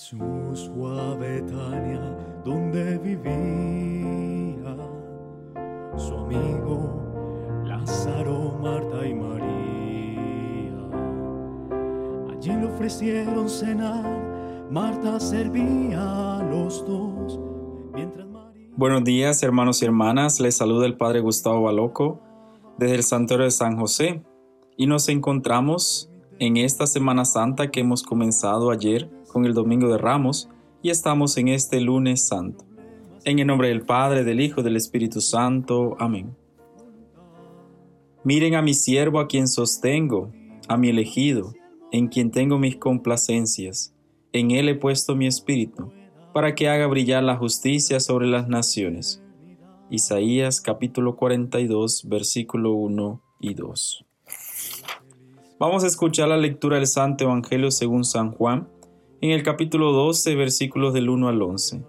Jesús fue a Betania, donde vivía su amigo Lázaro, Marta y María. Allí le ofrecieron cenar, Marta servía a los dos, mientras María... Buenos días, hermanos y hermanas. Les saluda el Padre Gustavo Baloco desde el Santuario de San José y nos encontramos en esta Semana Santa que hemos comenzado ayer con el Domingo de Ramos y estamos en este lunes santo. En el nombre del Padre, del Hijo del Espíritu Santo. Amén. Miren a mi siervo a quien sostengo, a mi elegido, en quien tengo mis complacencias. En él he puesto mi espíritu, para que haga brillar la justicia sobre las naciones. Isaías capítulo 42, versículo 1 y 2. Vamos a escuchar la lectura del Santo Evangelio según San Juan, en el capítulo 12, versículos del 1 al 11.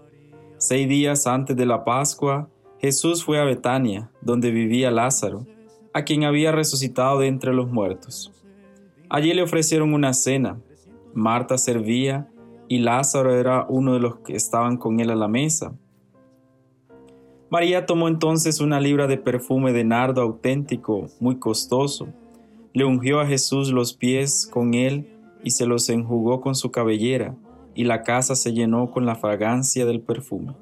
Seis días antes de la Pascua, Jesús fue a Betania, donde vivía Lázaro, a quien había resucitado de entre los muertos. Allí le ofrecieron una cena. Marta servía y Lázaro era uno de los que estaban con él a la mesa. María tomó entonces una libra de perfume de nardo auténtico, muy costoso le ungió a Jesús los pies con él y se los enjugó con su cabellera, y la casa se llenó con la fragancia del perfume.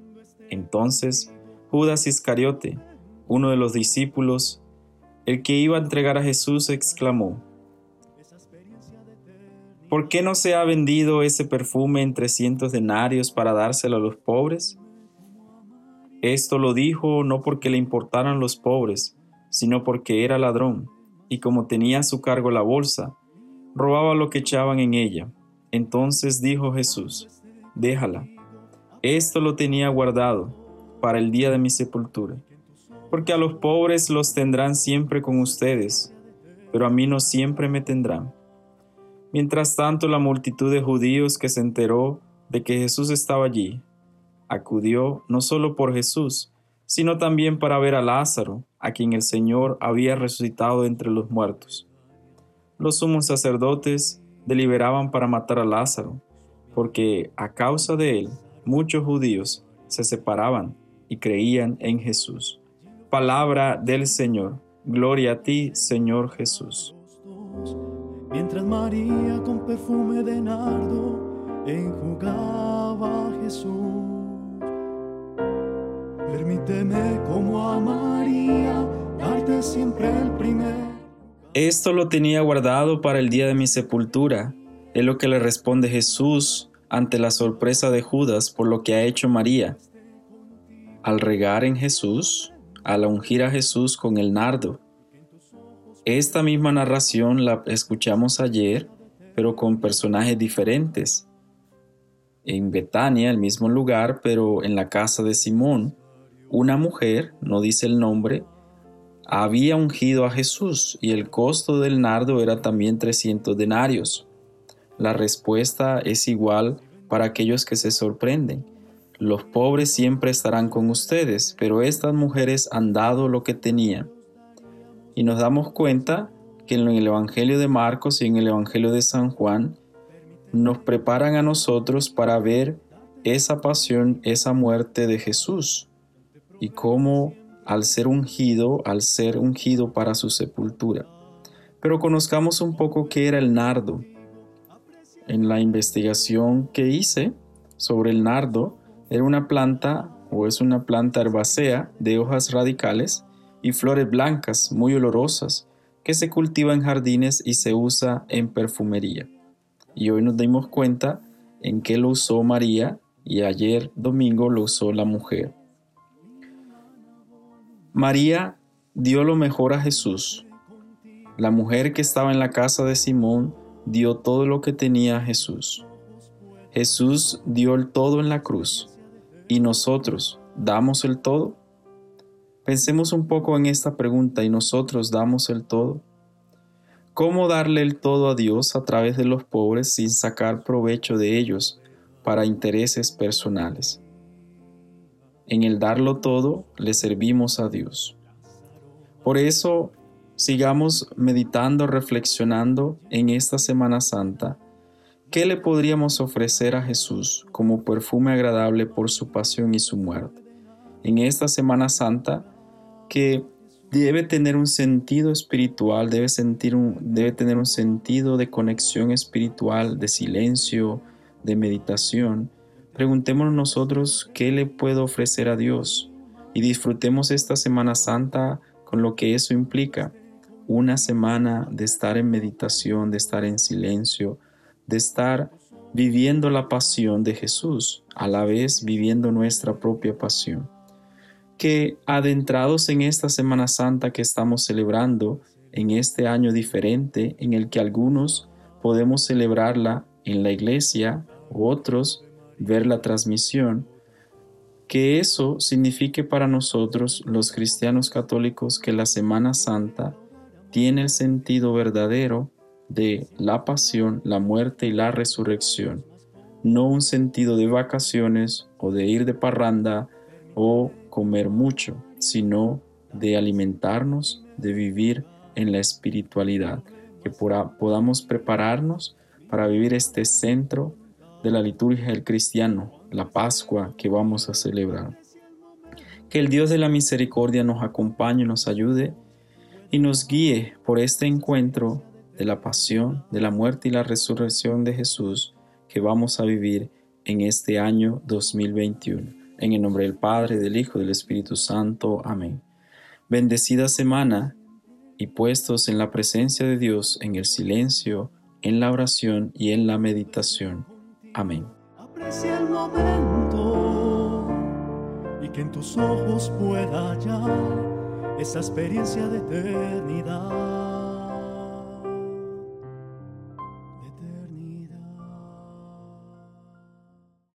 Entonces Judas Iscariote, uno de los discípulos, el que iba a entregar a Jesús, exclamó, ¿Por qué no se ha vendido ese perfume en trescientos denarios para dárselo a los pobres? Esto lo dijo no porque le importaran los pobres, sino porque era ladrón y como tenía a su cargo la bolsa, robaba lo que echaban en ella. Entonces dijo Jesús, déjala, esto lo tenía guardado para el día de mi sepultura, porque a los pobres los tendrán siempre con ustedes, pero a mí no siempre me tendrán. Mientras tanto la multitud de judíos que se enteró de que Jesús estaba allí, acudió no solo por Jesús, sino también para ver a Lázaro, a quien el Señor había resucitado entre los muertos. Los sumos sacerdotes deliberaban para matar a Lázaro, porque a causa de él muchos judíos se separaban y creían en Jesús. Palabra del Señor. Gloria a ti, Señor Jesús. Mientras María con perfume de nardo enjugaba a Jesús. Permíteme como a Esto lo tenía guardado para el día de mi sepultura. Es lo que le responde Jesús ante la sorpresa de Judas por lo que ha hecho María. Al regar en Jesús, al ungir a Jesús con el nardo. Esta misma narración la escuchamos ayer, pero con personajes diferentes. En Betania, el mismo lugar, pero en la casa de Simón, una mujer, no dice el nombre, había ungido a Jesús y el costo del nardo era también 300 denarios. La respuesta es igual para aquellos que se sorprenden. Los pobres siempre estarán con ustedes, pero estas mujeres han dado lo que tenían. Y nos damos cuenta que en el Evangelio de Marcos y en el Evangelio de San Juan nos preparan a nosotros para ver esa pasión, esa muerte de Jesús y cómo al ser ungido, al ser ungido para su sepultura. Pero conozcamos un poco qué era el nardo. En la investigación que hice sobre el nardo, era una planta o es una planta herbácea de hojas radicales y flores blancas muy olorosas que se cultiva en jardines y se usa en perfumería. Y hoy nos dimos cuenta en qué lo usó María y ayer domingo lo usó la mujer. María dio lo mejor a Jesús. La mujer que estaba en la casa de Simón dio todo lo que tenía a Jesús. Jesús dio el todo en la cruz. ¿Y nosotros damos el todo? Pensemos un poco en esta pregunta y nosotros damos el todo. ¿Cómo darle el todo a Dios a través de los pobres sin sacar provecho de ellos para intereses personales? En el darlo todo, le servimos a Dios. Por eso, sigamos meditando, reflexionando en esta Semana Santa, ¿qué le podríamos ofrecer a Jesús como perfume agradable por su pasión y su muerte? En esta Semana Santa, que debe tener un sentido espiritual, debe, sentir debe tener un sentido de conexión espiritual, de silencio, de meditación, preguntémonos nosotros qué le puedo ofrecer a Dios y disfrutemos esta Semana Santa con lo que eso implica. Una semana de estar en meditación, de estar en silencio, de estar viviendo la pasión de Jesús, a la vez viviendo nuestra propia pasión que adentrados en esta Semana Santa que estamos celebrando, en este año diferente en el que algunos podemos celebrarla en la iglesia, otros ver la transmisión, que eso signifique para nosotros los cristianos católicos que la Semana Santa tiene el sentido verdadero de la pasión, la muerte y la resurrección, no un sentido de vacaciones o de ir de parranda o comer mucho, sino de alimentarnos, de vivir en la espiritualidad, que podamos prepararnos para vivir este centro de la liturgia del cristiano, la Pascua que vamos a celebrar. Que el Dios de la misericordia nos acompañe, nos ayude y nos guíe por este encuentro de la pasión, de la muerte y la resurrección de Jesús que vamos a vivir en este año 2021. En el nombre del Padre, del Hijo del Espíritu Santo. Amén. Bendecida semana y puestos en la presencia de Dios, en el silencio, en la oración y en la meditación. Amén. Aprecia el momento y que en tus ojos pueda hallar esa experiencia de eternidad.